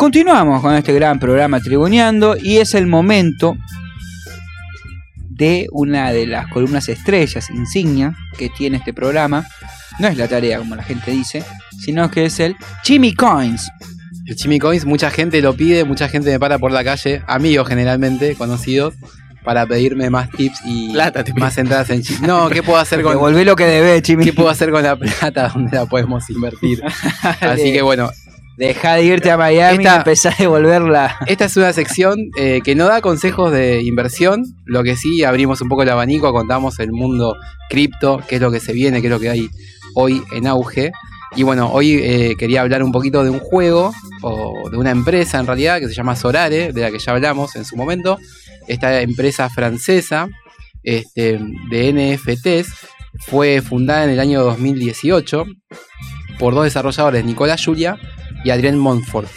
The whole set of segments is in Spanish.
Continuamos con este gran programa Tribuneando y es el momento de una de las columnas estrellas, insignia, que tiene este programa. No es la tarea, como la gente dice, sino que es el Jimmy Coins. El Jimmy Coins, mucha gente lo pide, mucha gente me para por la calle, amigos generalmente, conocidos, para pedirme más tips y Plata, más entradas en Chile. No, ¿qué puedo hacer con Devolvé lo que debe, Jimmy. ¿Qué puedo hacer con la plata? ¿Dónde la podemos invertir? Así que bueno, Deja de irte a Miami Esta- y empezar a devolverla. esta es una sección eh, que no da consejos de inversión, lo que sí abrimos un poco el abanico, contamos el mundo cripto, qué es lo que se viene, qué es lo que hay hoy en auge. Y bueno, hoy eh, quería hablar un poquito de un juego o de una empresa en realidad que se llama Sorare, de la que ya hablamos en su momento. Esta empresa francesa este, de NFTs fue fundada en el año 2018 por dos desarrolladores, Nicolás Julia y Adrien Montfort.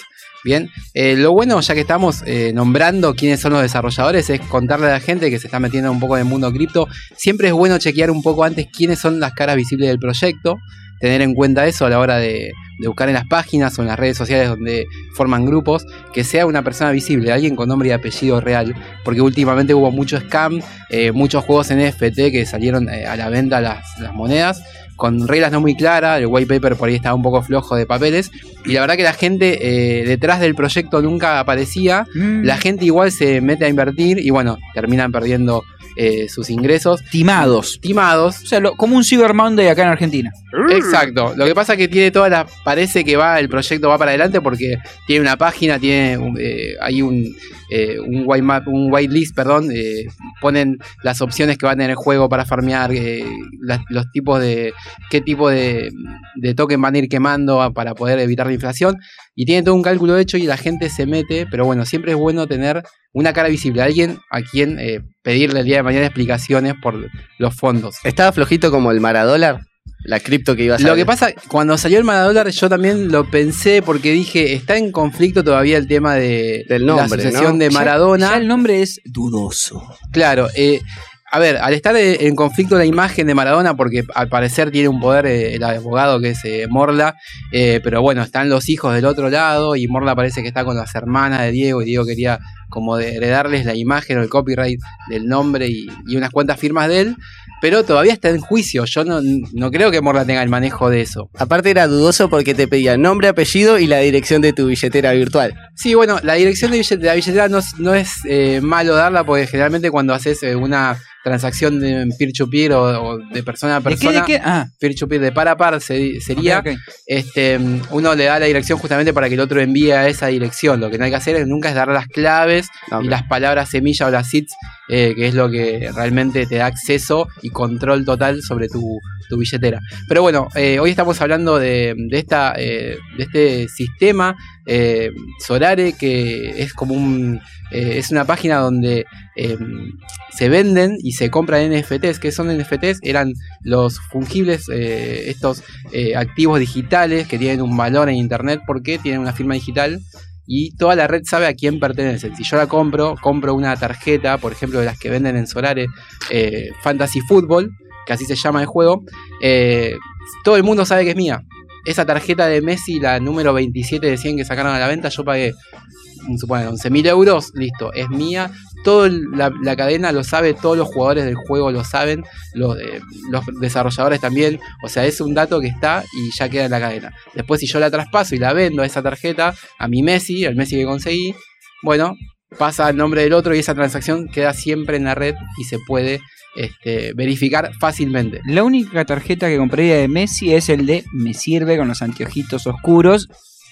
Bien, eh, lo bueno, ya que estamos eh, nombrando quiénes son los desarrolladores, es contarle a la gente que se está metiendo un poco en el mundo cripto. Siempre es bueno chequear un poco antes quiénes son las caras visibles del proyecto, tener en cuenta eso a la hora de, buscar en las páginas o en las redes sociales donde forman grupos, que sea una persona visible, alguien con nombre y apellido real, porque últimamente hubo mucho scam, eh, muchos juegos en NFT que salieron a la venta las monedas con reglas no muy claras, el white paper por ahí estaba un poco flojo de papeles, y la verdad que la gente eh, detrás del proyecto nunca aparecía, Mm. la gente igual se mete a invertir y bueno, terminan perdiendo eh, sus ingresos. Timados. Timados. O sea, lo- como un Cyber Monday acá en Argentina. Exacto. Lo que pasa es que tiene todas las. Parece que va, el proyecto va para adelante porque tiene una página, tiene eh, hay un, eh, un white map, un whitelist, perdón. eh, ponen las opciones que va a tener el juego para farmear, eh, las- los tipos de. Qué tipo de, de token van a ir quemando a- para poder evitar la inflación. Y tiene todo un cálculo hecho y la gente se mete, pero bueno, siempre es bueno tener una cara visible, alguien a quien eh, pedirle el día de mañana explicaciones por los fondos. Estaba flojito como el Maradólar, la cripto que iba a Lo que pasa, cuando salió el Maradólar, yo también lo pensé porque dije, está en conflicto todavía el tema de Del la nombre, asociación ¿no? de Ya- Maradona. ya el nombre es dudoso. Claro, eh, a ver, al estar eh, en conflicto la imagen de Maradona, porque al parecer tiene un poder eh, el abogado que es eh, Morla, eh, pero bueno, están los hijos del otro lado y Morla parece que está con las hermanas de Diego y Diego quería como de heredarles la imagen o el copyright del nombre y, y unas cuantas firmas de él, pero todavía está en juicio. Yo no, no creo que Morla tenga el manejo de eso. Aparte era dudoso porque te pedía nombre, apellido y la dirección de tu billetera virtual. Sí, bueno, la dirección de, la billetera no, es- no es eh, malo darla porque generalmente cuando haces eh, una transacción de peer-to-peer o, o de persona a ¿De qué? persona, ¿De qué? Ah, peer-to-peer de par a par se- sería, este uno le da la dirección justamente para que el otro envíe a esa dirección. Lo que no hay que hacer es nunca es dar las claves Y las palabras semilla o las seeds, eh, que es lo que realmente te da acceso y control total sobre tu, tu billetera. Pero bueno, eh, hoy estamos hablando de, de esta, eh, de este sistema Solare que es como un es una página donde se venden y se compran NFTs. ¿Qué son NFTs? Eran los fungibles, estos activos digitales que tienen un valor en internet porque tienen una firma digital y toda la red sabe a quién pertenecen. Si yo la compro, compro una tarjeta, por ejemplo, de las que venden en Solare, eh, Fantasy Football, que así se llama el juego, eh, todo el mundo sabe que es mía. Esa tarjeta de Messi, la número 27 de 100 que sacaron a la venta, yo pagué, mm, suponen, 11.000 euros, listo, es mía. Toda la, la cadena lo sabe, todos los jugadores del juego lo saben, los, eh, los desarrolladores también. O sea, es un dato que está y ya queda en la cadena. Después, si yo la traspaso y la vendo a esa tarjeta, a mi Messi, el Messi que conseguí, bueno, pasa al nombre del otro y esa transacción queda siempre en la red y se puede este, verificar fácilmente. La única tarjeta que compraría de Messi es el de me sirve con los anteojitos oscuros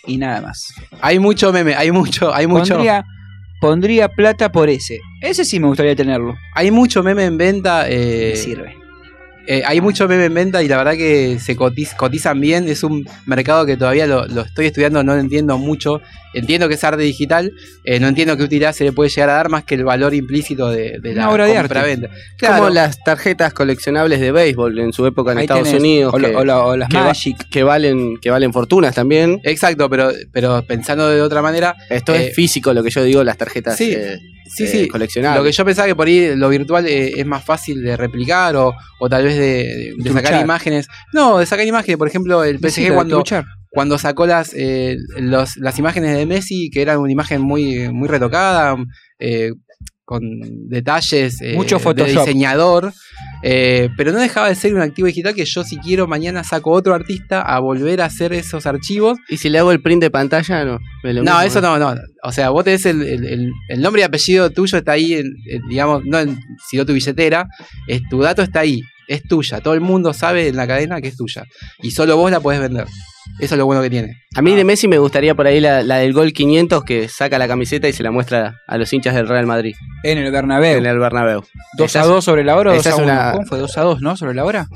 y nada más. Hay mucho meme, hay mucho, hay mucho, Pondría, pondría plata por ese. Ese sí me gustaría tenerlo. hay mucho meme en venta. eh, Me sirve. eh, hay mucho meme en venta y la verdad que se cotiz- cotizan bien. Es un mercado que todavía lo, lo estoy estudiando, no lo entiendo mucho. Entiendo que es arte digital, eh, no entiendo qué utilidad se le puede llegar a dar más que el valor implícito de, de la obra de arte. Como las tarjetas coleccionables de béisbol en su época en Ahí Estados tenés. Unidos. O, la- que, o la- o las que va- Magic. que valen, que valen fortunas también. Exacto, pero, pero pensando de otra manera, Esto Eh, es físico lo que yo digo, las tarjetas sí, eh, sí, eh, sí. coleccionables. Lo que yo pensaba que por ahí lo virtual eh, es más fácil de replicar o, o tal vez de, de sacar imágenes. No, de sacar imágenes. Por ejemplo, el PSG cuando. Cuando sacó las, eh, los- las imágenes de Messi, que eran una imagen muy, muy retocada, eh, con detalles eh, Mucho de Photoshop. diseñador, eh, pero no dejaba de ser un activo digital que yo si quiero mañana saco otro artista a volver a hacer esos archivos. Y si le hago el print de pantalla, no. me lo No, mismo, eso ¿eh? no, no. O sea, vos tenés el, el- el- el nombre y apellido tuyo está ahí, en- en, digamos, no en, sino tu billetera, es, tu dato está ahí, es tuya. Todo el mundo sabe en la cadena que es tuya. Y solo vos la podés vender. Eso es lo bueno que tiene. A mí de Messi me gustaría por ahí la, la del gol 500 que saca la camiseta y se la muestra a los hinchas del Real Madrid En el Bernabéu. en el Bernabéu. 2 Esa a es- 2 sobre la hora o 2 esa a es 1. una- ¿Cómo fue? 2 a 2, ¿no? Sobre la hora.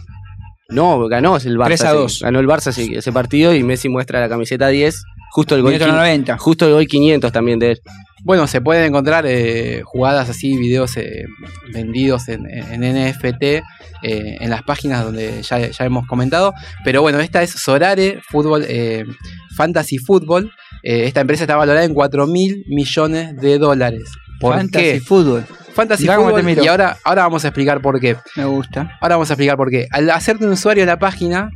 No, ganó el Barça. 3 a sí. 2. Ganó el Barça sí, ese partido y Messi muestra la camiseta 10. Justo el gol, Minuto quin- 90. justo el gol 500 también de él. Bueno, se pueden encontrar eh, jugadas así, videos eh, vendidos en, en NFT eh, en las páginas donde ya, ya hemos comentado. Pero bueno, esta es Sorare Fútbol, eh, Fantasy Football. Eh, esta empresa está valorada en 4 mil millones de dólares. ¿Por Fantasy qué? Fútbol. Fantasy Mirá Football. Y ahora, ahora vamos a explicar por qué. Me gusta. Ahora vamos a explicar por qué. Al hacerte un usuario en la página,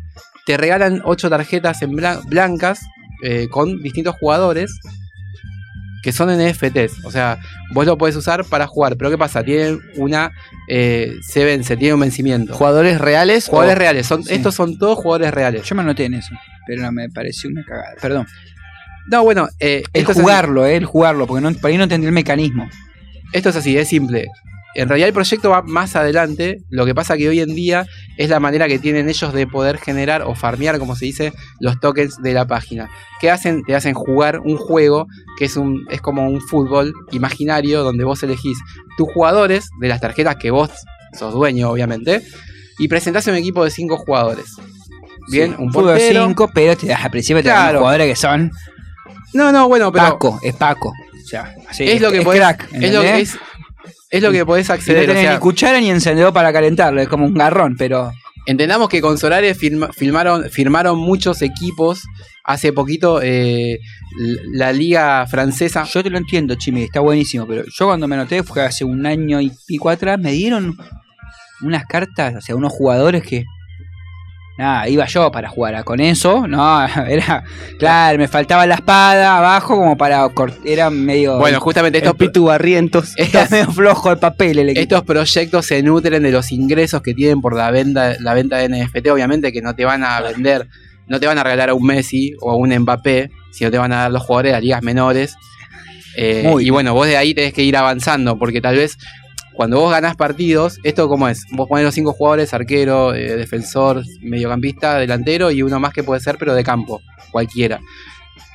te regalan 8 tarjetas en blan- blancas eh, con distintos jugadores que son NFTs. O sea, vos lo podés usar para jugar. Pero ¿qué pasa? Tienen una. eh, se vence, tiene un vencimiento. Jugadores reales. Jugadores o- reales. Son, Sí. Estos son todos jugadores reales. Yo me anoté en eso. Pero no me pareció una cagada. Perdón. No, bueno, eh, El es jugarlo, eh, el jugarlo. Porque no, por ahí no entendí el mecanismo. esto es así, es simple. En realidad el proyecto va más adelante. Lo que pasa que hoy en día es la manera que tienen ellos de poder generar o farmear, como se dice, los tokens de la página. ¿Qué hacen? Te hacen jugar un juego que es, un, es como un fútbol imaginario donde vos elegís tus jugadores de las tarjetas que vos sos dueño, obviamente, y presentás un equipo de cinco jugadores. Bien, Sí, un fútbol portero. 5, pero te das al principio te Claro. jugadores que son No, no, bueno, pero Paco, es Paco. O sea, así, es lo que es podés, crack, es lo que es, es lo que podés Y no acceder. o tenés sea, ni cuchara ni encendedor para calentarlo, es como un garrón, pero Entendamos que con Solare firma- firmaron, firmaron muchos equipos. Hace poquito eh, la liga francesa. yo te lo entiendo, Chimi, está buenísimo, pero yo cuando me anoté fue hace un año y pico atrás, me dieron unas cartas, o sea, unos jugadores que nada, iba yo para jugar a con eso, no, era claro, me faltaba la espada abajo como para cort- era medio Bueno, justamente estos, Estos pitu barrientos. estos, era medio flojo papel el equipo. estos proyectos se nutren de los ingresos que tienen por la venta, la venta de NFT. Obviamente que no te van a vender, no te van a regalar a un Messi o a un Mbappé, sino te van a dar los jugadores de las ligas menores. Eh, y bueno, vos de ahí tenés que ir avanzando, porque tal vez cuando vos ganás partidos, esto como es, vos ponés los cinco jugadores, arquero, eh, defensor, mediocampista, delantero y uno más que puede ser, pero de campo, cualquiera.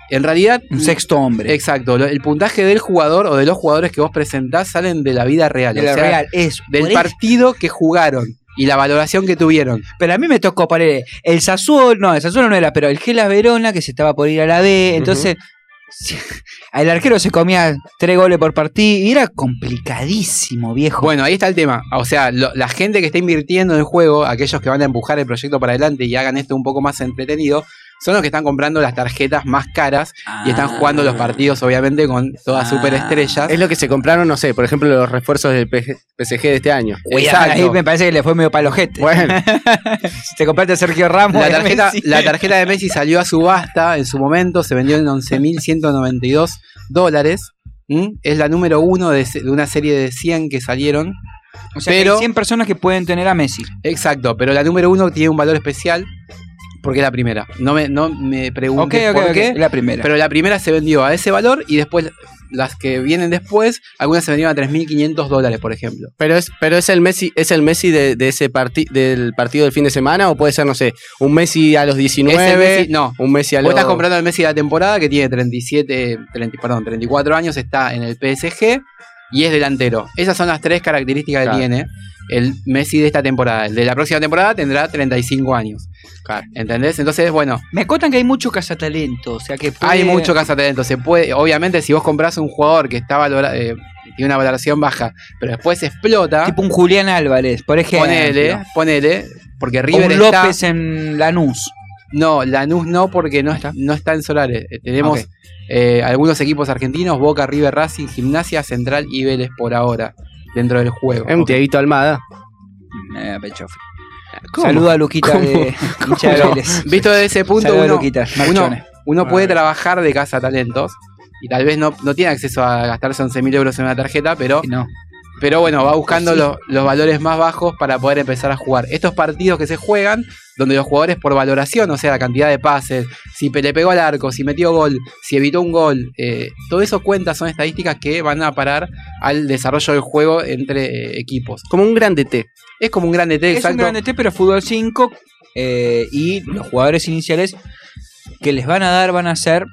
En realidad, un sexto hombre. exacto, el puntaje del jugador o de los jugadores que vos presentás salen de la vida real, de o la sea, real, es del eso- partido que jugaron y la valoración que tuvieron. Pero a mí me tocó poner el Sassuolo, no, el Sassuolo no era, pero el Gelas Verona que se estaba por ir a la B, entonces el arquero se comía tres goles por partido y era complicadísimo, viejo. Bueno, ahí está el tema. O sea, la gente que está invirtiendo en el juego, aquellos que van a empujar el proyecto para adelante y hagan esto un poco más entretenido, son los que están comprando las tarjetas más caras y están jugando los partidos, obviamente, con todas Ah. superestrellas. Es lo que se compraron, no sé, por ejemplo, los refuerzos del PSG de este año. Exacto. ahí me parece que le fue medio palojete. Bueno, si te compraste a Sergio Ramos, La tarjeta, Messi. la tarjeta de Messi salió a subasta en su momento, se vendió en 11.192 dólares. Es la número uno de, una serie de 100 que salieron. o sea, que pero- hay 100 personas que pueden tener a Messi. Exacto, pero la número uno tiene un valor especial porque es la primera. No me, no me preguntes ok, por ok, qué, la primera. pero la primera se vendió a ese valor y después las que vienen después, algunas se vendieron a 3.500 dólares, por ejemplo. pero es, pero es el Messi, es el Messi de, de ese parti del partido del fin de semana, o puede ser, no sé, un Messi a los 19, Ese Messi- no, un Messi a Vos los. estás comprando el Messi de la temporada que tiene 37, 30, perdón, 34 años, está en el PSG y es delantero. Esas son las tres características Claro. que tiene el Messi de esta temporada. El de la próxima temporada tendrá 35 años. Claro. ¿Entendés? Entonces, bueno, Me contan que hay mucho cazatalento, o sea que puede- hay mucho cazatalento. Se puede, obviamente, si vos compras un jugador que está valora- eh, tiene una valoración baja, pero después explota, Tipo un Julián Álvarez, por ejemplo. ponele, ponele, porque O River un está. López en Lanús. No, Lanús no, porque no está, no está en Solares. Eh, tenemos eh, algunos equipos argentinos, Boca, River, Racing, Gimnasia, Central y Vélez por ahora, dentro del juego. Es un Tiaguito Almada. Eh, pecho frío. ¿Cómo? Saludo a Luquita ¿Cómo? de Vélez. Visto desde ese punto, Saludo uno, Luquita, uno, puede trabajar de casa talentos y tal vez no, no tiene acceso a gastarse 11.000 euros en una tarjeta, pero, No. Pero bueno, va buscando Sí. los, los valores más bajos para poder empezar a jugar. Estos partidos que se juegan, donde los jugadores por valoración, o sea, la cantidad de pases, si le pegó al arco, si metió gol, si evitó un gol, eh, todo eso cuenta, son estadísticas que van a parar al desarrollo del juego entre eh, equipos. Como un gran DT. Es como un gran DT, Es un exacto. gran DT, pero fútbol 5 eh, y los jugadores iniciales que les van a dar van a ser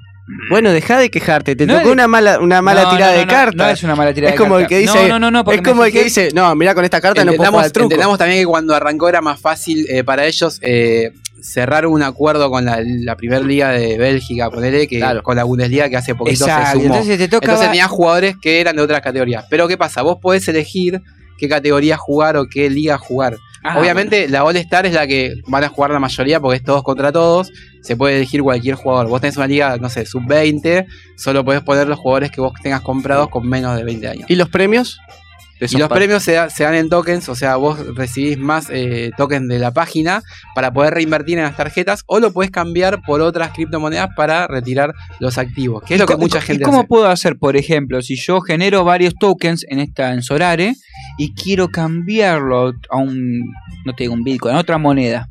Bueno, deja de quejarte. Te No tocó una mala, una mala No, tirada no, de cartas. No, es una mala tirada Es de como el cartas. que dice- No, no, es como el que dice, no, mira, con esta carta no puedo jugar truco. entendamos también que cuando arrancó era más fácil eh, para ellos eh, cerrar un acuerdo con la, la primera liga de Bélgica, ponele, que Claro. con la Bundesliga que hace poquito Exacto, se sumó. entonces te toca Entonces tenías jugadores que eran de otras categorías. Pero ¿qué pasa? Vos podés elegir qué categoría jugar o qué liga jugar. Ah, Obviamente la All Star es la que van a jugar la mayoría porque es todos contra todos. Se puede elegir cualquier jugador. Vos tenés una liga, no sé, sub-20, solo podés poner los jugadores que vos tengas comprados con menos de 20 años. ¿Y los premios? Y los premios se, da- se dan en tokens, o sea, vos recibís más eh, tokens de la página para poder reinvertir en las tarjetas o lo podés cambiar por otras criptomonedas para retirar los activos, que es lo que ¿Y mucha gente ¿Y cómo hace. puedo hacer, por ejemplo, si yo genero varios tokens en esta en Solare y quiero cambiarlo a un, no te digo un Bitcoin, a otra moneda?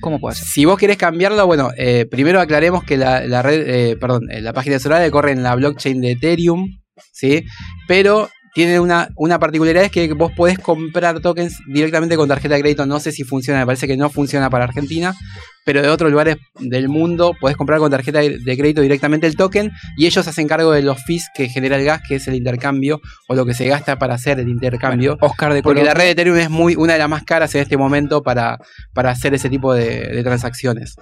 ¿Cómo puedo hacer? Si vos querés cambiarlo, bueno, eh, primero aclaremos que la, la red, eh, perdón, eh, la página de Solare corre en la blockchain de Ethereum, ¿sí? Pero tiene una, una particularidad es que vos podés comprar tokens directamente con tarjeta de crédito. No sé si funciona, me parece que no funciona para Argentina, pero de otros lugares del mundo podés comprar con tarjeta de crédito directamente el token y ellos hacen cargo de los fees que genera el gas, que es el intercambio o lo que se gasta para hacer el intercambio. Oscar de Porque la red de Ethereum es muy una de las más caras en este momento para, para hacer ese tipo de, de transacciones.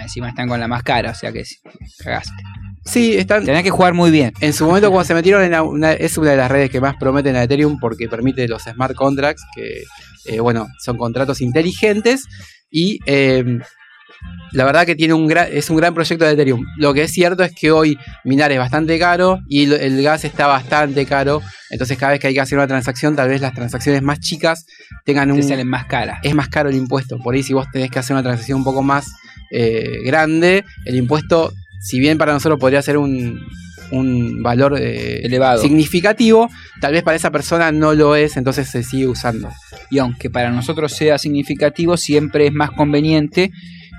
Encima están con la más cara, o sea que sí, cagaste. Sí, están. Tenés que jugar muy bien. En su momento, cuando se metieron en la- una, es una de las redes que más prometen a Ethereum porque permite los smart contracts, que eh, bueno, son contratos inteligentes y eh, la verdad que tiene un gran, es un gran proyecto de Ethereum. Lo que es cierto es que hoy minar es bastante caro y el gas está bastante caro. Entonces, cada vez que hay que hacer una transacción, tal vez las transacciones más chicas tengan Te un, salen más caras. es más caro el impuesto. Por ahí si vos tenés que hacer una transacción un poco más eh, grande, el impuesto, si bien para nosotros podría ser un, un valor eh, Elevado. significativo, tal vez para esa persona no lo es, entonces se sigue usando. Y aunque para nosotros sea significativo, siempre es más conveniente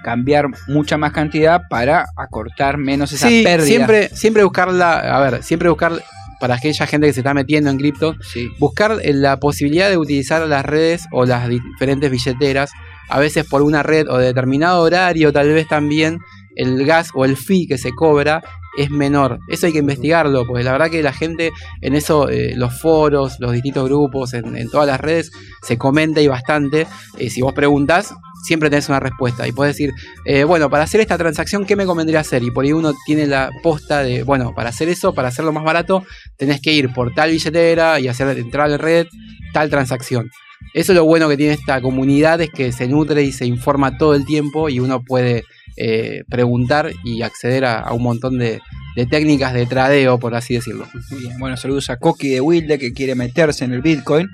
cambiar mucha más cantidad para acortar menos esa Sí, pérdida. siempre, siempre buscarla, a ver, siempre buscar para aquella gente que se está metiendo en cripto, Sí. buscar eh, la posibilidad de utilizar las redes o las diferentes billeteras, a veces por una red o de determinado horario, tal vez también el gas o el fee que se cobra es menor. Eso hay que investigarlo, porque la verdad que la gente en eso, eh, los foros, los distintos grupos, en, en todas las redes, se comenta y bastante. Eh, si vos preguntas, siempre tenés una respuesta. Y podés decir, eh, bueno, para hacer esta transacción, ¿qué me convendría hacer? Y por ahí uno tiene la posta de, bueno, para hacer eso, para hacerlo más barato, tenés que ir por tal billetera y hacer entrar a la red tal transacción. Eso es lo bueno que tiene esta comunidad, es que se nutre y se informa todo el tiempo y uno puede eh, preguntar y acceder a, a un montón de, de técnicas de tradeo, por así decirlo. Muy bien. Bueno, saludos a Coqui de Wilde que quiere meterse en el Bitcoin,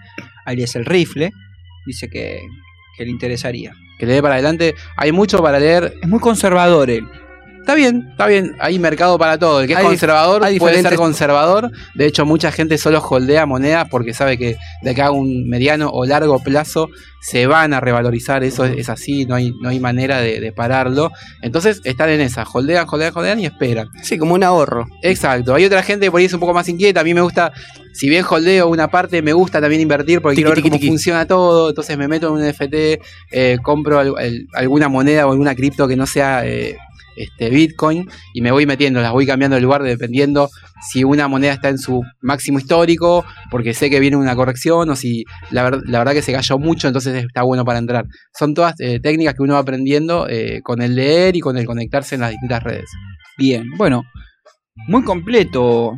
alias el rifle. Dice que, que le interesaría. Que le dé para adelante. Hay mucho para leer. Es muy conservador él. Está bien, está bien. Hay mercado para todo. El que es Hay- conservador hay puede ser conservador. De hecho, mucha gente solo holdea monedas porque sabe que de acá a un mediano o largo plazo se van a revalorizar. Eso es, es así, no hay, no hay manera de, de pararlo. Entonces están en esa. Holdean, holdean, holdean y esperan. Sí, como un ahorro. Exacto. Hay otra gente que por ahí es un poco más inquieta. A mí me gusta, si bien holdeo una parte, me gusta también invertir porque Tiqui, quiero ver cómo funciona todo. Entonces me meto en un NFT, eh, compro el- alguna moneda o alguna cripto que no sea eh, este, Bitcoin y me voy metiendo, las voy cambiando de lugar dependiendo si una moneda está en su máximo histórico, porque sé que viene una corrección o si la, ver- la verdad que se cayó mucho, entonces está bueno para entrar. Son todas eh, técnicas que uno va aprendiendo eh, con el leer y con el conectarse en las distintas redes. Bien, bueno, muy completo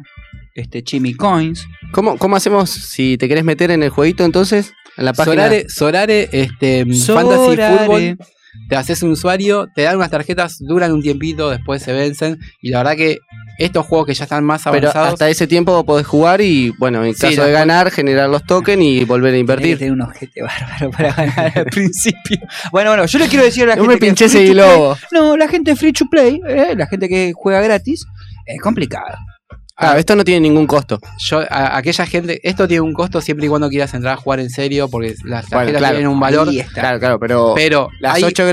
este Chimi Coins. ¿Cómo, ¿Cómo hacemos si te querés meter en el jueguito entonces? En la página. Solare, este, Fantasy Football, te haces un usuario, te dan unas tarjetas, duran un tiempito, después se vencen. Y la verdad que estos juegos que ya están más Pero avanzados. hasta ese tiempo podés jugar y, bueno, en Sí, caso de ganar, generar los tokens y volver a invertir. tener un ojete bárbaro para ganar al principio. Bueno, bueno, yo le quiero decir a la No gente. me pinché ese play-. No, la gente free to play, eh, la gente que juega gratis, es complicado. Ah, esto no tiene ningún costo. Yo, a- aquella gente, esto tiene un costo siempre y cuando quieras entrar a jugar en serio, porque las Bueno, tarjetas claro, tienen un valor. Claro, claro, pero Pero las hay- ocho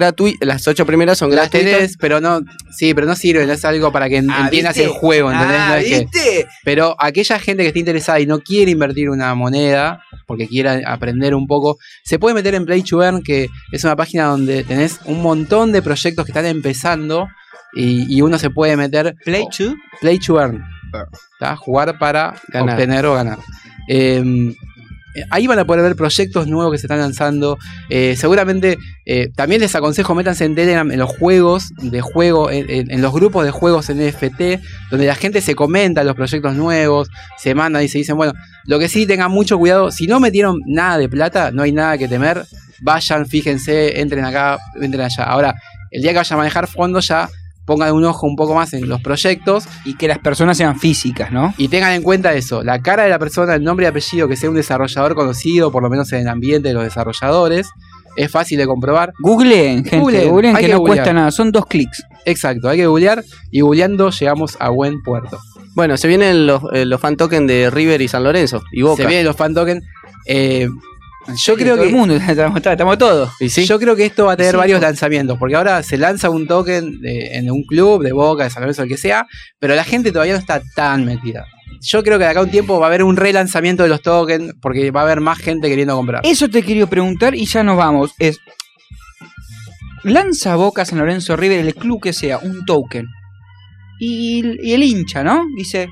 las ocho primeras son las gratuitas. tenés, pero no, sí, pero no sirven, es algo para que Ah, entiendas ¿viste? el juego, ¿entendés? Ah, No es que- ¿viste? pero aquella gente que esté interesada y no quiere invertir una moneda, porque quiera aprender un poco, se puede meter en Play to Earn, que es una página donde tenés un montón de proyectos que están empezando y, y uno se puede meter Play to Play to Earn. ¿Tá? Jugar para Ganar. obtener o ganar. Eh, ahí van a poder ver proyectos nuevos que se están lanzando. Eh, seguramente eh, también les aconsejo métanse en Telegram en los juegos de juego, en, en- en los grupos de juegos en NFT, donde la gente se comenta los proyectos nuevos, se manda y se dicen, bueno, lo que sí tengan mucho cuidado, si no metieron nada de plata, no hay nada que temer, vayan, fíjense, entren acá, entren allá. Ahora, el día que vayan a manejar fondos ya pongan un ojo un poco más en los proyectos y que las personas sean físicas, ¿no? y tengan en cuenta eso, la cara de la persona, el nombre y apellido, que sea un desarrollador conocido, por lo menos en el ambiente de los desarrolladores, es fácil de comprobar. Googleen, gente, Googleen, googleen, que que no googlear. cuesta nada, son dos clics. Exacto, hay que googlear y googleando llegamos a buen puerto. Bueno, se vienen los, eh, los fan tokens de River y San Lorenzo y Boca. Se vienen los fan tokens. Eh, yo Sí, creo todo que el mundo, estamos, estamos todos. Yo creo que esto va a tener Sí, varios lanzamientos, porque ahora se lanza un token de- en un club de Boca, de San Lorenzo, el que sea, pero la gente todavía no está tan metida. Yo creo que de acá a un tiempo va a haber un relanzamiento de los tokens, porque va a haber más gente queriendo comprar. Eso te quería preguntar y ya nos vamos. Es lanza Boca San Lorenzo River, el club que sea, un token. Y, y el hincha, ¿no? Dice,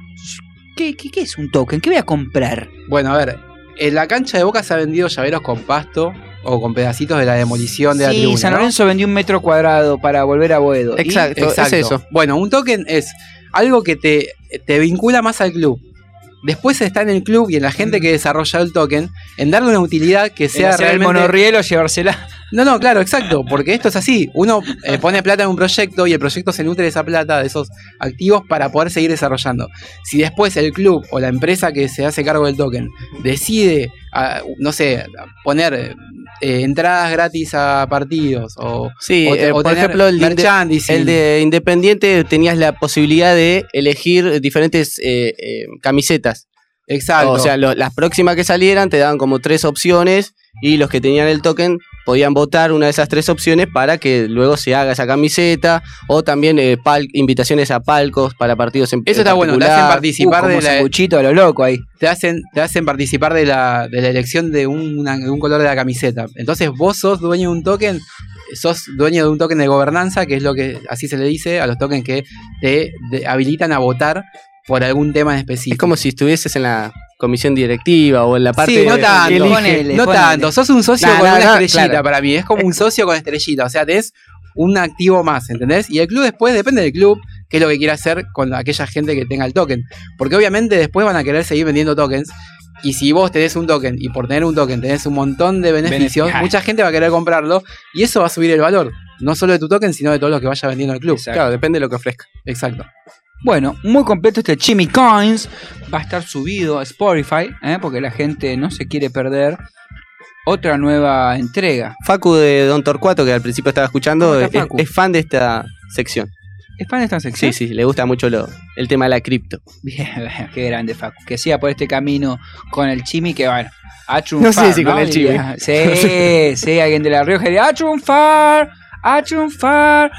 ¿qué, qué, qué es un token? ¿Qué voy a comprar? Bueno, a ver, en la cancha de Boca se ha vendido llaveros con pasto o con pedacitos de la demolición de la tribuna. San ¿no? Lorenzo vendió un metro cuadrado para volver a Boedo. Y- Exacto, Exacto. es eso. Bueno, un token es algo que te, te vincula más al club. Después está en el club y en la gente que desarrolla el token en darle una utilidad que sea sea el realmente... monorriel o llevársela. No, no, claro, exacto, porque esto es así. Uno eh, pone plata en un proyecto y el proyecto se nutre de esa plata, de esos activos, para poder seguir desarrollando. Si después el club o la empresa que se hace cargo del token decide, no sé, poner eh, entradas gratis a partidos o, Sí, o eh, o por tener ejemplo, el de, el de Independiente tenías la posibilidad de elegir diferentes camisetas. Exacto. O sea, lo- las próximas que salieran te daban como tres opciones y los que tenían el token podían votar una de esas tres opciones para que luego se haga esa camiseta o también eh, pal- invitaciones a palcos para partidos en Eso está bueno, te hacen participar Uh, de la, sanguchito a lo loco ahí. te hacen, te hacen participar de la, de la elección de, una- de un color de la camiseta. Entonces vos sos dueño de un token, sos dueño de un token de gobernanza, que es lo que así se le dice a los tokens que te habilitan a votar por algún tema en específico. Es como si estuvieses en la comisión directiva o en la parte sí, no de- tanto, elige. ponele, no ponele. tanto, sos un socio Nah, con nah, una nah, estrellita claro. para mí, es como un socio con estrellita, o sea, tenés un activo más, ¿entendés? Y el club después depende del club, qué es lo que quiere hacer con aquella gente que tenga el token, porque obviamente después van a querer seguir vendiendo tokens. Y si vos tenés un token y por tener un token tenés un montón de beneficios, Benefi- mucha gente va a querer comprarlo y eso va a subir el valor, no solo de tu token, sino de todo lo que vaya vendiendo el club. Exacto. Claro, depende de lo que ofrezca. Exacto. Bueno, muy completo este Chimmy Coins. Va a estar subido a Spotify, ¿eh? porque la gente no se quiere perder otra nueva entrega. Facu de Don Torcuato, que al principio estaba escuchando, ¿Cómo es, fan de esta sección. ¿Es fan de esta sección? Sí, sí, le gusta mucho lo- el tema de la cripto. Bien, qué grande, Facu. Que siga por este camino con el Chimi, que bueno, a No sé si con el Chimi. Sí, sí, alguien de La Rioja diría, a triunfar, a triunfar.